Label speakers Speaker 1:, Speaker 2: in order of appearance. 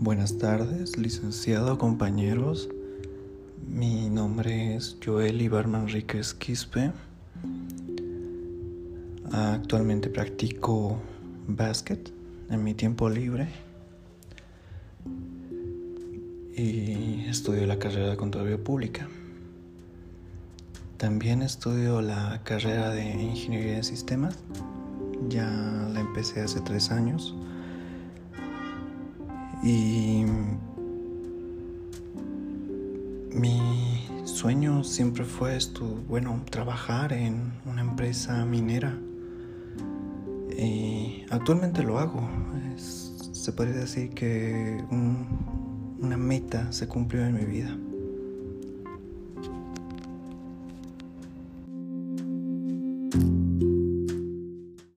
Speaker 1: Buenas tardes, licenciado, compañeros. Mi nombre es Joel Ibar Manríquez Quispe. Actualmente practico básquet en mi tiempo libre y estudio la carrera de Contaduría Pública. También estudio la carrera de Ingeniería de Sistemas. Ya la empecé hace tres años. Y mi sueño siempre fue esto, bueno, trabajar en una empresa minera. Y actualmente lo hago. se podría decir que una meta se cumplió en mi vida.